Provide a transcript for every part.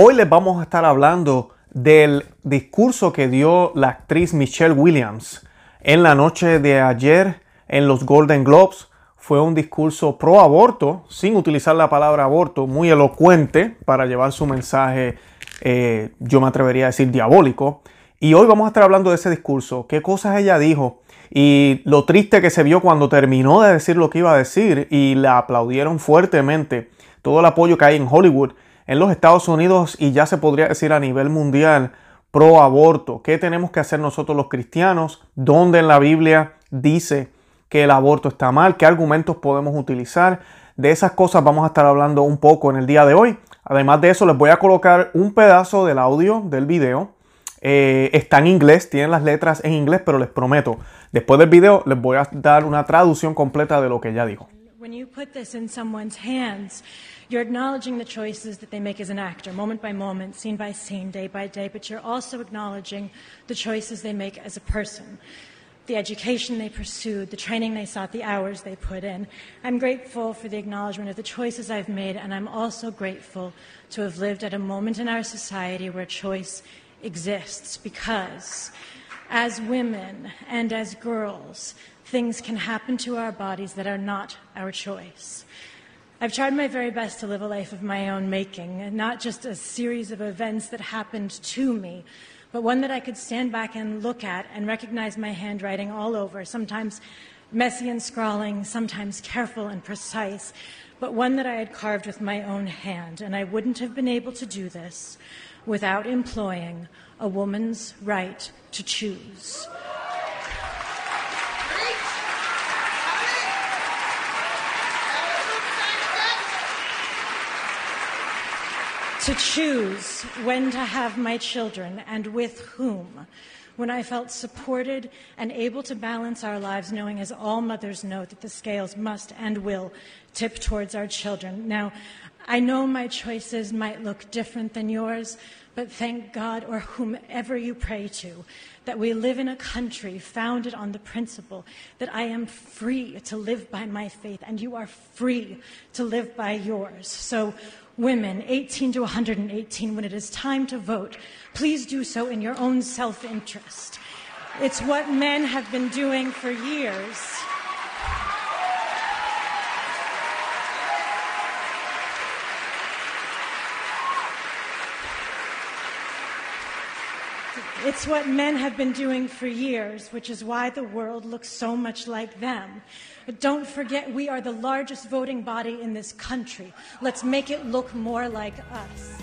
Hoy les vamos a estar hablando del discurso que dio la actriz Michelle Williams en la noche de ayer en los Golden Globes. Fue un discurso pro aborto, sin utilizar la palabra aborto, muy elocuente para llevar su mensaje, eh, yo me atrevería a decir diabólico. Y hoy vamos a estar hablando de ese discurso, qué cosas ella dijo y lo triste que se vio cuando terminó de decir lo que iba a decir y la aplaudieron fuertemente. Todo el apoyo que hay en Hollywood, en los Estados Unidos y ya se podría decir a nivel mundial pro aborto. ¿Qué tenemos que hacer nosotros los cristianos? ¿Dónde en la Biblia dice que el aborto está mal? ¿Qué argumentos podemos utilizar? De esas cosas vamos a estar hablando un poco en el día de hoy. Además de eso, les voy a colocar un pedazo del audio del video eh, está en inglés, tienen las letras en inglés, pero les prometo, después del video les voy a dar una traducción completa de lo que ella dijo. When you put this in someone's hands, you're acknowledging the choices that they make as an actor, moment by moment, scene by scene, day by day, but you're also acknowledging the choices they make as a person. The education they pursued, the training they sought, the hours they put in. I'm grateful for the acknowledgement of the choices I've made, and I'm also grateful to have lived at a moment in our society where choice exists because as women and as girls, things can happen to our bodies that are not our choice. I've tried my very best to live a life of my own making, and not just a series of events that happened to me, but one that I could stand back and look at and recognize my handwriting all over, sometimes messy and scrawling, sometimes careful and precise, but one that I had carved with my own hand. And I wouldn't have been able to do this without employing a woman's right to choose. To choose when to have my children and with whom, when I felt supported and able to balance our lives, knowing, as all mothers know, that the scales must and will tip towards our children. Now, I know my choices might look different than yours, but thank God, or whomever you pray to, that we live in a country founded on the principle that I am free to live by my faith and you are free to live by yours. So, women 18 to 118, when it is time to vote, please do so in your own self interest. It's what men have been doing for years. It's what men have been doing for years, which is why the world looks so much like them. But don't forget, we are the largest voting body in this country. Let's make it look more like us.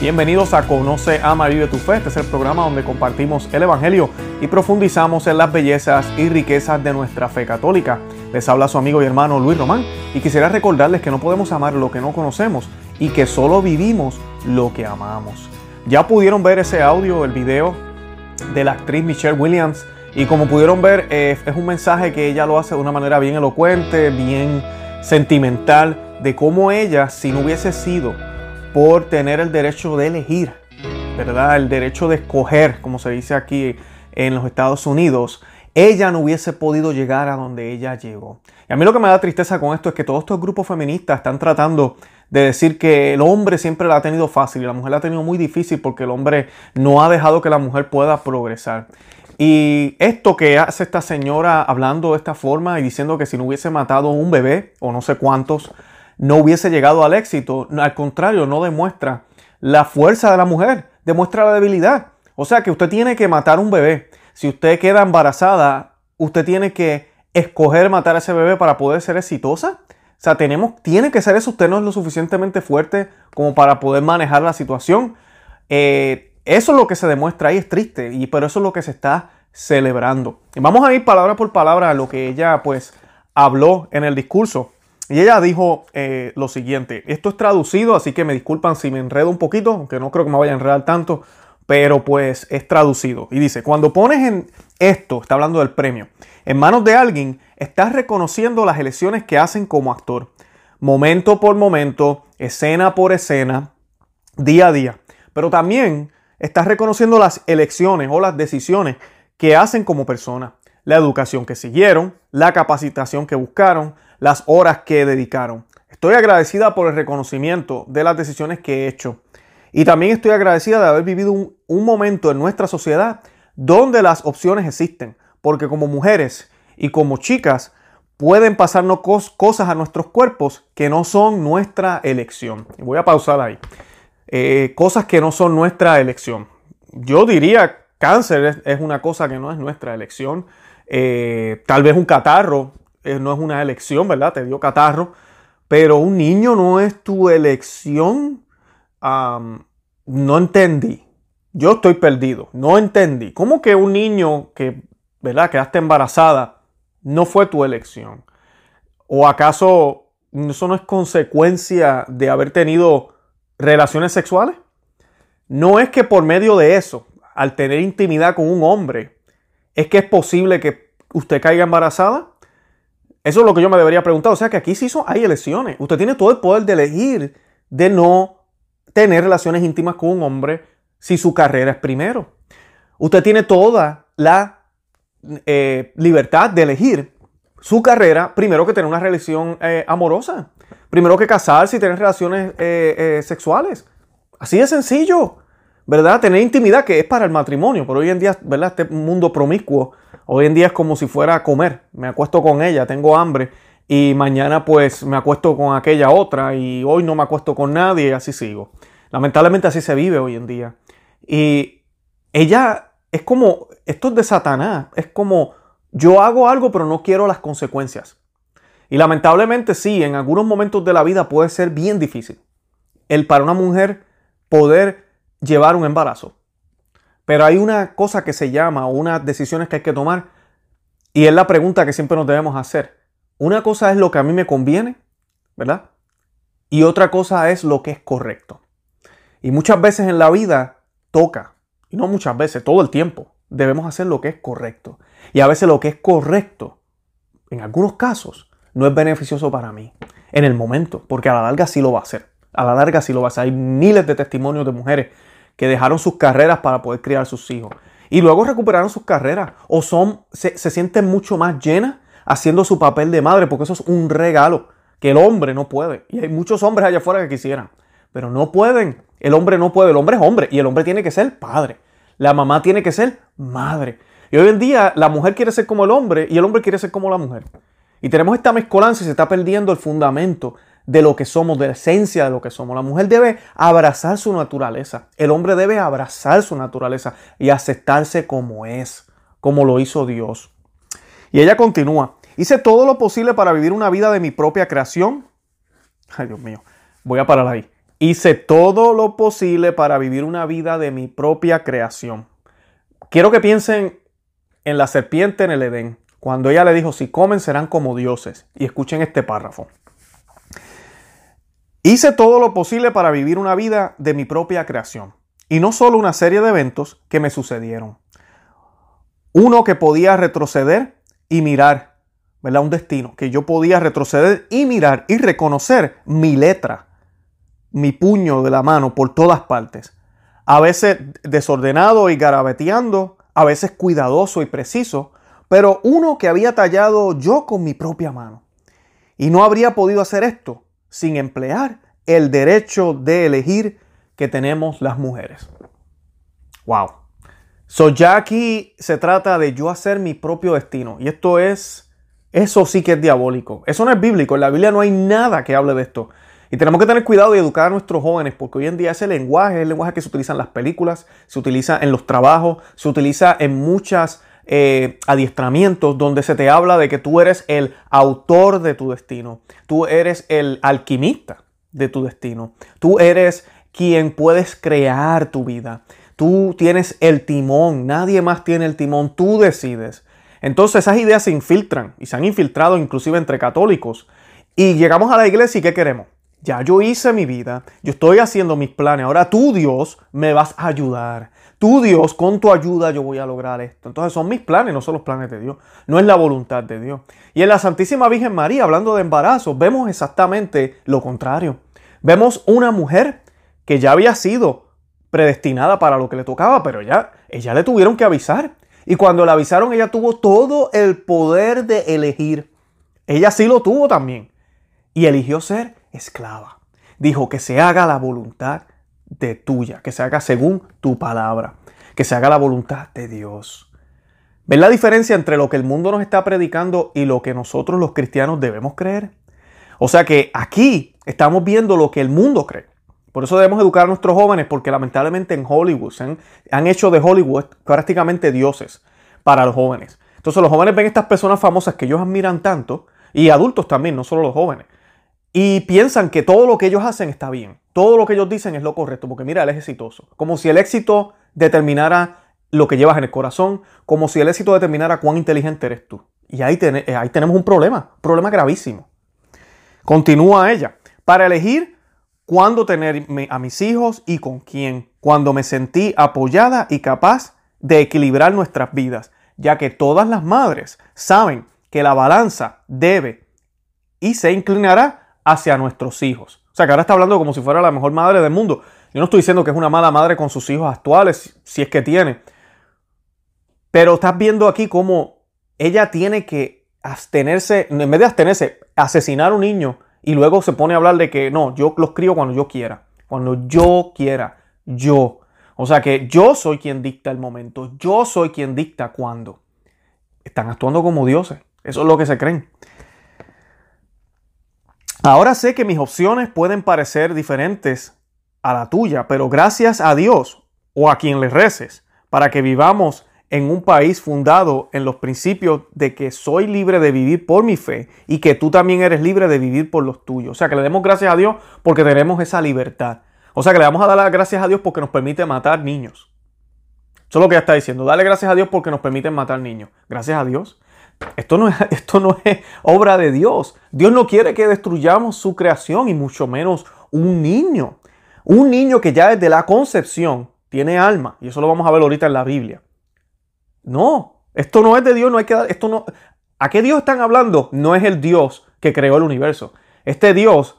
Bienvenidos a Conoce, Ama, Vive tu Fe. Este es el programa donde compartimos el Evangelio y profundizamos en las bellezas y riquezas de nuestra fe católica. Les habla su amigo y hermano Luis Román y quisiera recordarles que no podemos amar lo que no conocemos y que solo vivimos lo que amamos. Ya pudieron ver ese audio, el video de la actriz Michelle Williams y como pudieron ver eh, es un mensaje que ella lo hace de una manera bien elocuente, bien sentimental, de cómo ella, si no hubiese sido por tener el derecho de elegir, ¿verdad? El derecho de escoger, como se dice aquí en los Estados Unidos, ella no hubiese podido llegar a donde ella llegó. Y a mí lo que me da tristeza con esto es que todos estos grupos feministas están tratando de decir que el hombre siempre la ha tenido fácil y la mujer la ha tenido muy difícil porque el hombre no ha dejado que la mujer pueda progresar. Y esto que hace esta señora hablando de esta forma y diciendo que si no hubiese matado un bebé o no sé cuántos, no hubiese llegado al éxito. Al contrario, no demuestra la fuerza de la mujer, demuestra la debilidad. O sea que usted tiene que matar un bebé. Si usted queda embarazada, usted tiene que escoger matar a ese bebé para poder ser exitosa. O sea, tenemos, tiene que ser eso. Usted no es lo suficientemente fuerte como para poder manejar la situación. Eh, eso es lo que se demuestra ahí, es triste, y pero eso es lo que se está celebrando. Y vamos a ir palabra por palabra a lo que ella pues habló en el discurso. Y ella dijo eh, lo siguiente, esto es traducido, así que me disculpan si me enredo un poquito, aunque no creo que me vaya a enredar tanto, pero pues es traducido. Y dice, cuando pones en esto, está hablando del premio, en manos de alguien, estás reconociendo las elecciones que hacen como actor, momento por momento, escena por escena, día a día. Pero también estás reconociendo las elecciones o las decisiones que hacen como persona. la educación que siguieron, la capacitación que buscaron, las horas que dedicaron. Estoy agradecida por el reconocimiento de las decisiones que he hecho. Y también estoy agradecida de haber vivido un, momento en nuestra sociedad donde las opciones existen. Porque como mujeres y como chicas pueden pasarnos cosas a nuestros cuerpos que no son nuestra elección. Voy a pausar ahí. Eh, cosas que no son nuestra elección. Yo diría cáncer es, una cosa que no es nuestra elección. Eh, tal vez un catarro eh, no es una elección, ¿verdad? Te dio catarro. Pero un niño no es tu elección. No entendí. Yo estoy perdido. No entendí. ¿Cómo que un niño que, ¿verdad? Quedaste embarazada no fue tu elección? ¿O acaso eso no es consecuencia de haber tenido relaciones sexuales? No es que por medio de eso, al tener intimidad con un hombre, es que es posible que usted caiga embarazada. Eso es lo que yo me debería preguntar. O sea que aquí sí son, hay elecciones. Usted tiene todo el poder de elegir de no tener relaciones íntimas con un hombre si su carrera es primero. Usted tiene toda la eh, libertad de elegir su carrera primero que tener una relación eh, amorosa. Primero que casarse y tener relaciones eh, sexuales. Así de sencillo. ¿Verdad? Tener intimidad que es para el matrimonio. Pero hoy en día, ¿verdad? Este mundo promiscuo. Hoy en día es como si fuera a comer. Me acuesto con ella, tengo hambre. Y mañana pues me acuesto con aquella otra. Y hoy no me acuesto con nadie y así sigo. Lamentablemente así se vive hoy en día. Y ella es como, esto es de Satanás, es como yo hago algo pero no quiero las consecuencias. Y lamentablemente sí, en algunos momentos de la vida puede ser bien difícil el para una mujer poder llevar un embarazo. Pero hay una cosa que se llama, unas decisiones que hay que tomar, y es la pregunta que siempre nos debemos hacer. Una cosa es lo que a mí me conviene, ¿verdad? Y otra cosa es lo que es correcto. Y muchas veces en la vida toca, y no muchas veces, todo el tiempo, debemos hacer lo que es correcto. Y a veces lo que es correcto, en algunos casos, no es beneficioso para mí en el momento, porque a la larga sí lo va a hacer. A la larga sí lo va a hacer. Hay miles de testimonios de mujeres que dejaron sus carreras para poder criar sus hijos. Y luego recuperaron sus carreras o son, se, se sienten mucho más llenas haciendo su papel de madre, porque eso es un regalo que el hombre no puede. Y hay muchos hombres allá afuera que quisieran, pero no pueden. El hombre no puede, el hombre es hombre y el hombre tiene que ser padre. La mamá tiene que ser madre. Y hoy en día la mujer quiere ser como el hombre y el hombre quiere ser como la mujer. Y tenemos esta mezcolanza y se está perdiendo el fundamento de lo que somos, de la esencia de lo que somos. La mujer debe abrazar su naturaleza. El hombre debe abrazar su naturaleza y aceptarse como es, como lo hizo Dios. Y ella continúa. Hice todo lo posible para vivir una vida de mi propia creación. Ay, Dios mío. Voy a parar ahí. Hice todo lo posible para vivir una vida de mi propia creación. Quiero que piensen en la serpiente en el Edén, cuando ella le dijo, si comen serán como dioses. Y escuchen este párrafo. Hice todo lo posible para vivir una vida de mi propia creación. Y no solo una serie de eventos que me sucedieron. Uno que podía retroceder y mirar, ¿verdad? Un destino, que yo podía retroceder y mirar y reconocer mi letra mi puño de la mano por todas partes. A veces desordenado y garabeteando, a veces cuidadoso y preciso, pero uno que había tallado yo con mi propia mano. Y no habría podido hacer esto sin emplear el derecho de elegir que tenemos las mujeres. Wow. So ya aquí se trata de yo hacer mi propio destino. Y esto es, eso sí que es diabólico. Eso no es bíblico. En la Biblia no hay nada que hable de esto. Y tenemos que tener cuidado y educar a nuestros jóvenes porque hoy en día ese lenguaje es el lenguaje que se utiliza en las películas, se utiliza en los trabajos, se utiliza en muchos eh, adiestramientos donde se te habla de que tú eres el autor de tu destino, tú eres el alquimista de tu destino, tú eres quien puedes crear tu vida, tú tienes el timón, nadie más tiene el timón, tú decides. Entonces esas ideas se infiltran y se han infiltrado inclusive entre católicos. Y llegamos a la iglesia y ¿qué queremos? Ya yo hice mi vida, yo estoy haciendo mis planes, ahora tú Dios me vas a ayudar. Tú Dios, con tu ayuda yo voy a lograr esto. Entonces son mis planes, no son los planes de Dios, no es la voluntad de Dios. Y en la Santísima Virgen María, hablando de embarazo, vemos exactamente lo contrario. Vemos una mujer que ya había sido predestinada para lo que le tocaba, pero ya ella le tuvieron que avisar. Y cuando le avisaron, ella tuvo todo el poder de elegir. Ella sí lo tuvo también. Y eligió ser esclava. Dijo que se haga la voluntad de tuya, que se haga según tu palabra, que se haga la voluntad de Dios. ¿Ven la diferencia entre lo que el mundo nos está predicando y lo que nosotros los cristianos debemos creer? O sea que aquí estamos viendo lo que el mundo cree. Por eso debemos educar a nuestros jóvenes, porque lamentablemente en Hollywood han, hecho de Hollywood prácticamente dioses para los jóvenes. Entonces los jóvenes ven estas personas famosas que ellos admiran tanto, y adultos también, no solo los jóvenes, y piensan que todo lo que ellos hacen está bien, todo lo que ellos dicen es lo correcto, porque mira, él es exitoso. Como si el éxito determinara lo que llevas en el corazón, como si el éxito determinara cuán inteligente eres tú. Y ahí, ahí tenemos un problema, un problema gravísimo. Continúa ella. Para elegir cuándo tener a mis hijos y con quién, cuando me sentí apoyada y capaz de equilibrar nuestras vidas, ya que todas las madres saben que la balanza debe y se inclinará hacia nuestros hijos. O sea, que ahora está hablando como si fuera la mejor madre del mundo. Yo no estoy diciendo que es una mala madre con sus hijos actuales, si es que tiene. Pero estás viendo aquí cómo ella tiene que abstenerse, en vez de abstenerse, asesinar a un niño y luego se pone a hablar de que no, yo los crío cuando yo quiera, cuando yo quiera, yo. O sea que yo soy quien dicta el momento, yo soy quien dicta cuándo. Están actuando como dioses, eso es lo que se creen. Ahora sé que mis opciones pueden parecer diferentes a la tuya, pero gracias a Dios o a quien le reces, para que vivamos en un país fundado en los principios de que soy libre de vivir por mi fe y que tú también eres libre de vivir por los tuyos. O sea, que le demos gracias a Dios porque tenemos esa libertad. O sea, que le vamos a dar gracias a Dios porque nos permite matar niños. Eso es lo que está diciendo. Dale gracias a Dios porque nos permiten matar niños. Gracias a Dios. Esto no, es, esto no es obra de Dios. Dios no quiere que destruyamos su creación y mucho menos un niño. Un niño que ya desde la concepción tiene alma. Y eso lo vamos a ver ahorita en la Biblia. No, esto no es de Dios, no hay que dar, esto no, ¿a qué Dios están hablando? No es el Dios que creó el universo. Este Dios,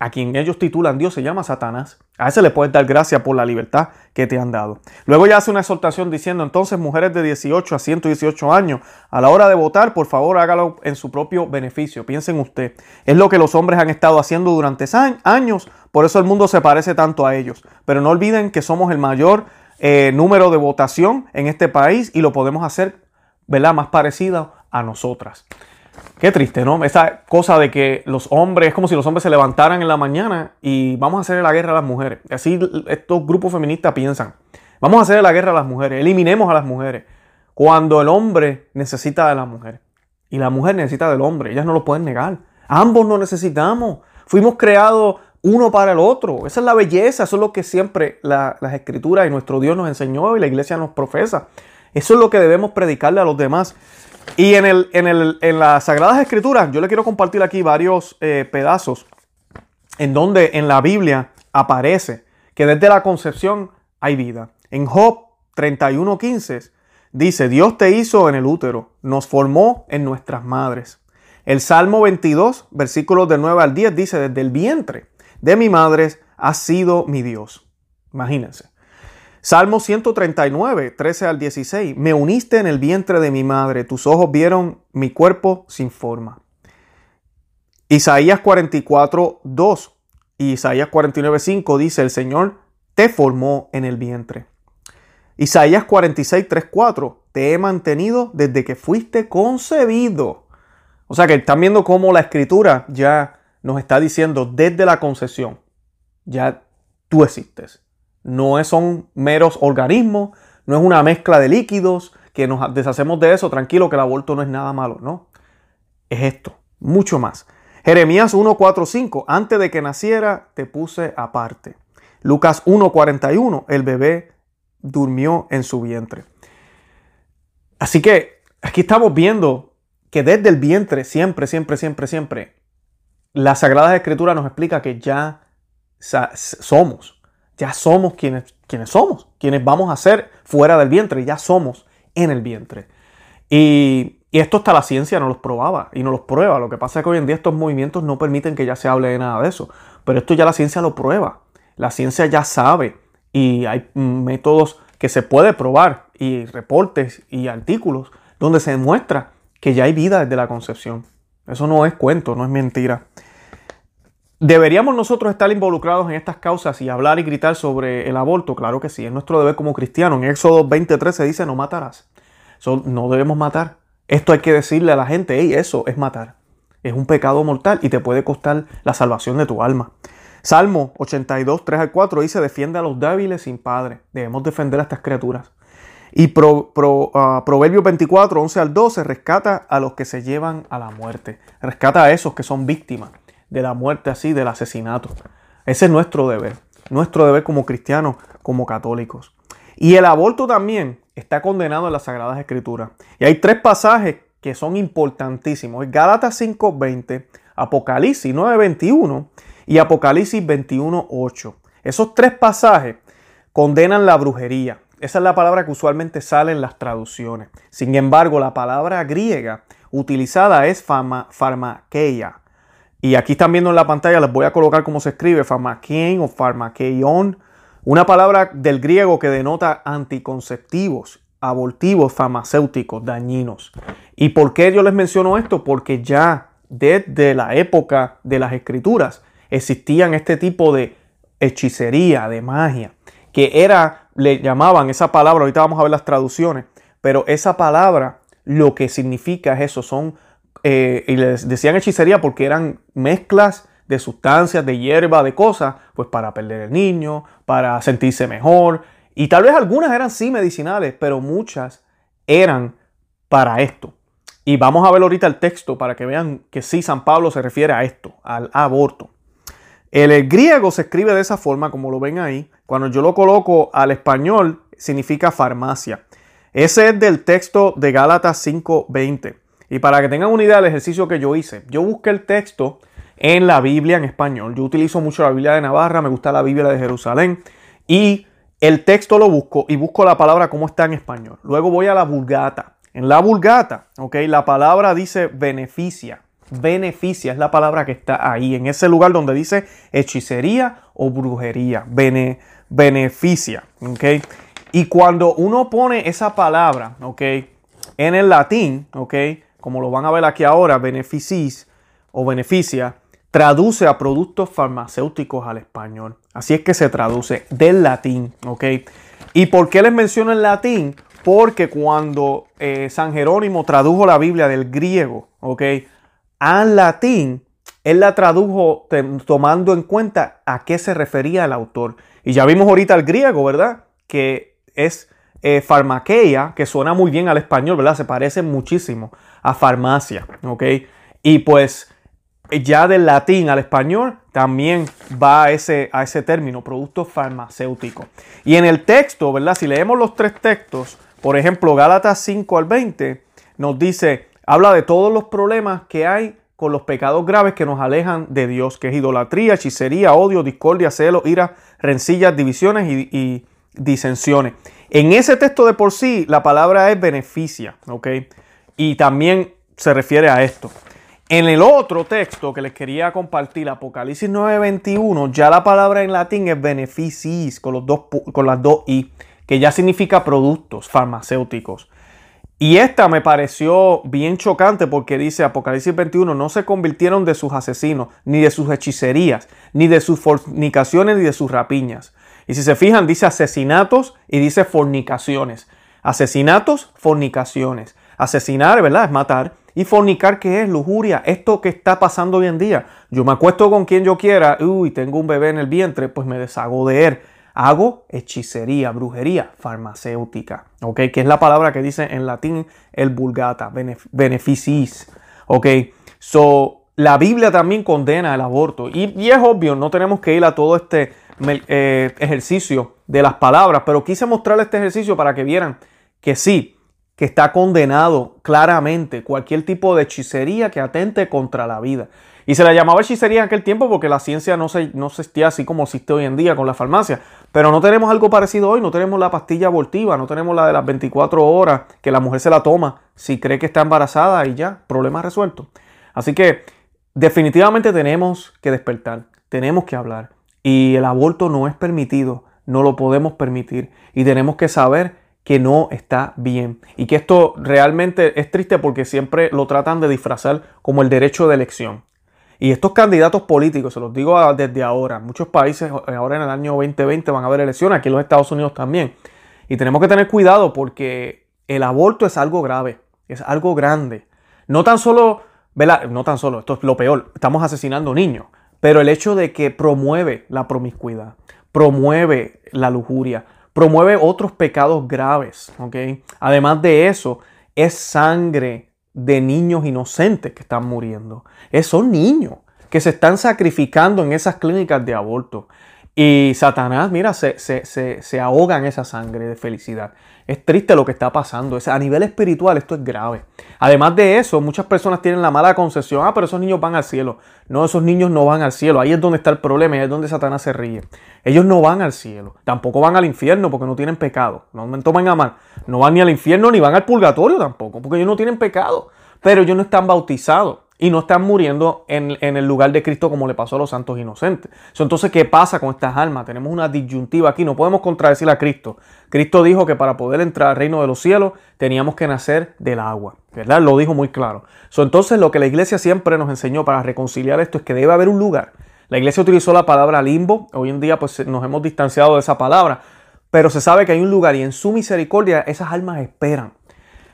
a quien ellos titulan Dios, se llama Satanás. A ese le puedes dar gracias por la libertad que te han dado. Luego ya hace una exhortación diciendo, entonces mujeres de 18 a 118 años, a la hora de votar, por favor hágalo en su propio beneficio. Piensen usted, es lo que los hombres han estado haciendo durante años, por eso el mundo se parece tanto a ellos. Pero no olviden que somos el mayor eh, número de votación en este país y lo podemos hacer, ¿verdad? Más parecido a nosotras. Qué triste, ¿no? Esa cosa de que los hombres, es como si los hombres se levantaran en la mañana y vamos a hacer la guerra a las mujeres. Así estos grupos feministas piensan. Vamos a hacer la guerra a las mujeres, eliminemos a las mujeres. Cuando el hombre necesita de la mujer y la mujer necesita del hombre, ellas no lo pueden negar. Ambos nos necesitamos. Fuimos creados uno para el otro. Esa es la belleza, eso es lo que siempre las escrituras y nuestro Dios nos enseñó y la iglesia nos profesa. Eso es lo que debemos predicarle a los demás. Y en, el, en, el, en las Sagradas Escrituras, yo le quiero compartir aquí varios eh, pedazos en donde en la Biblia aparece que desde la concepción hay vida. En Job 31:15 dice, Dios te hizo en el útero, nos formó en nuestras madres. El Salmo 22, versículos del 9 al 10 dice, desde el vientre de mi madre ha sido mi Dios. Imagínense. Salmo 139, 13 al 16. Me uniste en el vientre de mi madre, tus ojos vieron mi cuerpo sin forma. Isaías 44, 2 y Isaías 49, 5 dice, el Señor te formó en el vientre. Isaías 46, 3, 4, te he mantenido desde que fuiste concebido. O sea que están viendo cómo la escritura ya nos está diciendo desde la concesión, ya tú existes. No son meros organismos, no es una mezcla de líquidos que nos deshacemos de eso, tranquilo que el aborto no es nada malo, no. Es esto, mucho más. Jeremías 1.4.5, antes de que naciera te puse aparte. Lucas 1.41, el bebé durmió en su vientre. Así que aquí estamos viendo que desde el vientre siempre, siempre, siempre, siempre la Sagrada Escritura nos explica que ya somos, ya somos quienes, quienes somos, quienes vamos a ser fuera del vientre, ya somos en el vientre. Y, esto hasta la ciencia no los probaba y no los prueba. Lo que pasa es que hoy en día estos movimientos no permiten que ya se hable de nada de eso. Pero esto ya la ciencia lo prueba. La ciencia ya sabe y hay métodos que se puede probar y reportes y artículos donde se demuestra que ya hay vida desde la concepción. Eso no es cuento, no es mentira. ¿Deberíamos nosotros estar involucrados en estas causas y hablar y gritar sobre el aborto? Claro que sí, es nuestro deber como cristianos. En Éxodo 23 se dice no matarás. no debemos matar. Esto hay que decirle a la gente, hey, eso es matar. Es un pecado mortal y te puede costar la salvación de tu alma. Salmo 82, 3 al 4 dice, defiende a los débiles sin padre. Debemos defender a estas criaturas. Y pro, ah, Proverbios 24, 11 al 12 rescata a los que se llevan a la muerte. Rescata a esos que son víctimas de la muerte así, del asesinato. Ese es nuestro deber. Nuestro deber como cristianos, como católicos. Y el aborto también está condenado en las Sagradas Escrituras. Y hay tres pasajes que son importantísimos. Gálatas 5.20, Apocalipsis 9.21 y Apocalipsis 21.8. Esos tres pasajes condenan la brujería. Esa es la palabra que usualmente sale en las traducciones. Sin embargo, la palabra griega utilizada es farmakeia. Y aquí están viendo en la pantalla, les voy a colocar cómo se escribe, farmakein o farmakeion. Una palabra del griego que denota anticonceptivos, abortivos, farmacéuticos, dañinos. ¿Y por qué yo les menciono esto? Porque ya desde la época de las escrituras existían este tipo de hechicería, de magia, que era, le llamaban esa palabra, ahorita vamos a ver las traducciones, pero esa palabra lo que significa es eso, son, eh, y les decían hechicería porque eran mezclas de sustancias, de hierba, de cosas, pues para perder el niño, para sentirse mejor, y tal vez algunas eran sí medicinales, pero muchas eran para esto. Y vamos a ver ahorita el texto para que vean que sí, San Pablo se refiere a esto, al aborto. El, griego se escribe de esa forma, como lo ven ahí. Cuando yo lo coloco al español, significa farmacia. Ese es del texto de Gálatas 5:20. Y para que tengan una idea del ejercicio que yo hice, yo busqué el texto en la Biblia en español. Yo utilizo mucho la Biblia de Navarra, me gusta la Biblia de Jerusalén. Y el texto lo busco y busco la palabra como está en español. Luego voy a la Vulgata. En la Vulgata, ok, la palabra dice beneficia beneficia, es la palabra que está ahí, en ese lugar donde dice hechicería o brujería, beneficia, ¿ok? Y cuando uno pone esa palabra, ¿ok? En el latín, ¿ok? Como lo van a ver aquí ahora, beneficis o beneficia, traduce a productos farmacéuticos al español. Así es que se traduce del latín, ¿ok? ¿Y por qué les menciono el latín? Porque cuando eh, San Jerónimo tradujo la Biblia del griego, ¿ok? Al latín, él la tradujo tomando en cuenta a qué se refería el autor. Y ya vimos ahorita el griego, ¿verdad? Que es eh, farmaqueia, que suena muy bien al español, ¿verdad? Se parece muchísimo a farmacia, ¿ok? Y pues ya del latín al español también va a ese, a ese término, producto farmacéutico. Y en el texto, ¿verdad? Si leemos los tres textos, por ejemplo, Gálatas 5 al 20, nos dice, habla de todos los problemas que hay con los pecados graves que nos alejan de Dios, que es idolatría, hechicería, odio, discordia, celo, ira, rencillas, divisiones y, disensiones. En ese texto de por sí, la palabra es beneficia, ¿ok? Y también se refiere a esto. En el otro texto que les quería compartir, Apocalipsis 9:21, ya la palabra en latín es beneficis, con, los dos, con las dos i, que ya significa productos farmacéuticos. Y esta me pareció bien chocante porque dice Apocalipsis 21, no se convirtieron de sus asesinos, ni de sus hechicerías, ni de sus fornicaciones, ni de sus rapiñas. Y si se fijan, dice asesinatos y dice fornicaciones. Asesinatos, fornicaciones. Asesinar, ¿verdad? Es matar. Y fornicar, ¿qué es? Lujuria. Esto que está pasando hoy en día. Yo me acuesto con quien yo quiera, uy, tengo un bebé en el vientre, pues me deshago de él hago hechicería, brujería farmacéutica, ¿ok? Que es la palabra que dice en latín el vulgata, beneficis, ¿ok? So, la Biblia también condena el aborto y, es obvio, no tenemos que ir a todo este eh, ejercicio de las palabras, pero quise mostrarles este ejercicio para que vieran que sí, que está condenado claramente cualquier tipo de hechicería que atente contra la vida. Y se la llamaba hechicería en aquel tiempo porque la ciencia no se, no así como existe hoy en día con la farmacia. Pero no tenemos algo parecido hoy, no tenemos la pastilla abortiva, no tenemos la de las 24 horas que la mujer se la toma si cree que está embarazada y ya, problema resuelto. Así que definitivamente tenemos que despertar, tenemos que hablar. Y el aborto no es permitido, no lo podemos permitir. Y tenemos que saber que no está bien. Y que esto realmente es triste porque siempre lo tratan de disfrazar como el derecho de elección. Y estos candidatos políticos, se los digo desde ahora, muchos países ahora en el año 2020 van a haber elecciones, aquí en los Estados Unidos también. Y tenemos que tener cuidado porque el aborto es algo grave, es algo grande. No tan solo, ¿verdad? No tan solo, esto es lo peor, estamos asesinando niños, pero el hecho de que promueve la promiscuidad, promueve la lujuria, promueve otros pecados graves, ¿ok? Además de eso, es sangre de niños inocentes que están muriendo. Esos niños que se están sacrificando en esas clínicas de aborto. Y Satanás, mira, se, se, se, ahoga en esa sangre de felicidad. Es triste lo que está pasando. Es, a nivel espiritual esto es grave. Además de eso, muchas personas tienen la mala concepción, ah, pero esos niños van al cielo. No, esos niños no van al cielo. Ahí es donde está el problema, ahí es donde Satanás se ríe. Ellos no van al cielo. Tampoco van al infierno porque no tienen pecado. No me tomen a mal. No van ni al infierno ni van al purgatorio tampoco, porque ellos no tienen pecado. Pero ellos no están bautizados y no están muriendo en, el lugar de Cristo como le pasó a los santos inocentes. Entonces, ¿qué pasa con estas almas? Tenemos una disyuntiva aquí, no podemos contradecir a Cristo. Cristo dijo que para poder entrar al reino de los cielos teníamos que nacer del agua, ¿verdad? Lo dijo muy claro. entonces, lo que la iglesia siempre nos enseñó para reconciliar esto es que debe haber un lugar. La iglesia utilizó la palabra limbo, hoy en día pues nos hemos distanciado de esa palabra, pero se sabe que hay un lugar y en su misericordia esas almas esperan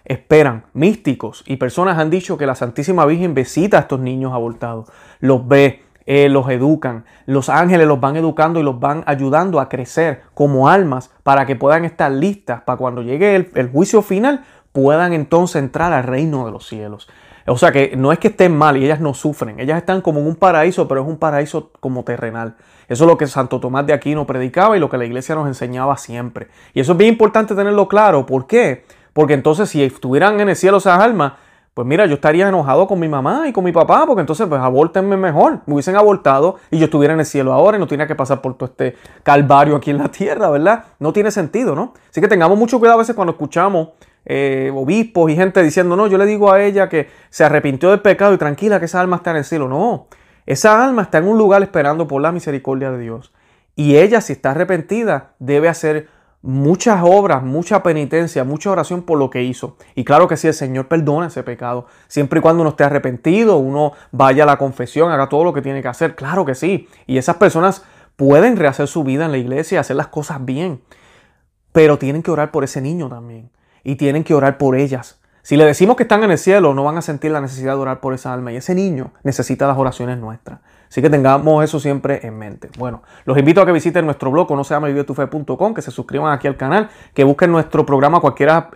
esperan. Místicos y personas han dicho que la Santísima Virgen visita a estos niños abortados, los ve, eh, los educan, los ángeles los van educando y los van ayudando a crecer como almas para que puedan estar listas para cuando llegue el, juicio final puedan entonces entrar al reino de los cielos. O sea que no es que estén mal y ellas no sufren, ellas están como en un paraíso, pero es un paraíso como terrenal. Eso es lo que Santo Tomás de Aquino predicaba y lo que la iglesia nos enseñaba siempre. Y eso es bien importante tenerlo claro. ¿Por qué? Porque entonces si estuvieran en el cielo esas almas, pues mira, yo estaría enojado con mi mamá y con mi papá, porque entonces pues abórtenme mejor. Me hubiesen abortado y yo estuviera en el cielo ahora y no tenía que pasar por todo este calvario aquí en la tierra, ¿verdad? No tiene sentido, ¿no? Así que tengamos mucho cuidado a veces cuando escuchamos eh, obispos y gente diciendo, no, yo le digo a ella que se arrepintió del pecado y tranquila que esa alma está en el cielo. No, esa alma está en un lugar esperando por la misericordia de Dios. Y ella, si está arrepentida, debe hacer muchas obras, mucha penitencia, mucha oración por lo que hizo. Y claro que sí, el Señor perdona ese pecado. Siempre y cuando uno esté arrepentido, uno vaya a la confesión, haga todo lo que tiene que hacer. Claro que sí. Y esas personas pueden rehacer su vida en la iglesia hacer las cosas bien. Pero tienen que orar por ese niño también. Y tienen que orar por ellas. Si le decimos que están en el cielo, no van a sentir la necesidad de orar por esa alma. Y ese niño necesita las oraciones nuestras. Así que tengamos eso siempre en mente. Bueno, los invito a que visiten nuestro blog, no se llama que se suscriban aquí al canal, que busquen nuestro programa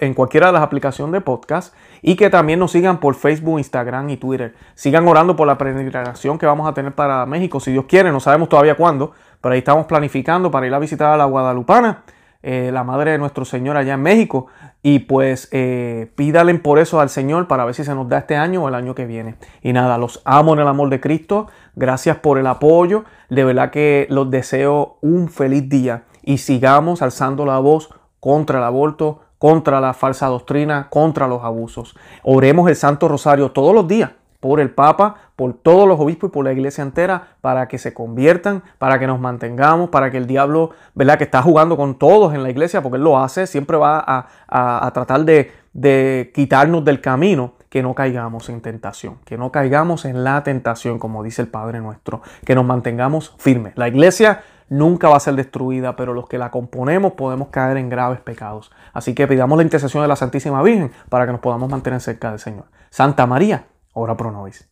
en cualquiera de las aplicaciones de podcast y que también nos sigan por Facebook, Instagram y Twitter. Sigan orando por la peregrinación que vamos a tener para México, si Dios quiere, no sabemos todavía cuándo, pero ahí estamos planificando para ir a visitar a la Guadalupana. Eh, la madre de nuestro Señor allá en México. Y pues eh, pídalen por eso al Señor para ver si se nos da este año o el año que viene. Y nada, los amo en el amor de Cristo. Gracias por el apoyo. De verdad que los deseo un feliz día. Y sigamos alzando la voz contra el aborto, contra la falsa doctrina, contra los abusos. Oremos el Santo Rosario todos los días por el Papa, por todos los obispos y por la iglesia entera, para que se conviertan, para que nos mantengamos, para que el diablo, ¿verdad? Que está jugando con todos en la iglesia, porque él lo hace, siempre va a, tratar de, de quitarnos del camino, que no caigamos en tentación, que no caigamos en la tentación, como dice el Padre nuestro, que nos mantengamos firmes. La iglesia nunca va a ser destruida, pero los que la componemos podemos caer en graves pecados. Así que pidamos la intercesión de la Santísima Virgen para que nos podamos mantener cerca del Señor. Santa María, ora pro nobis.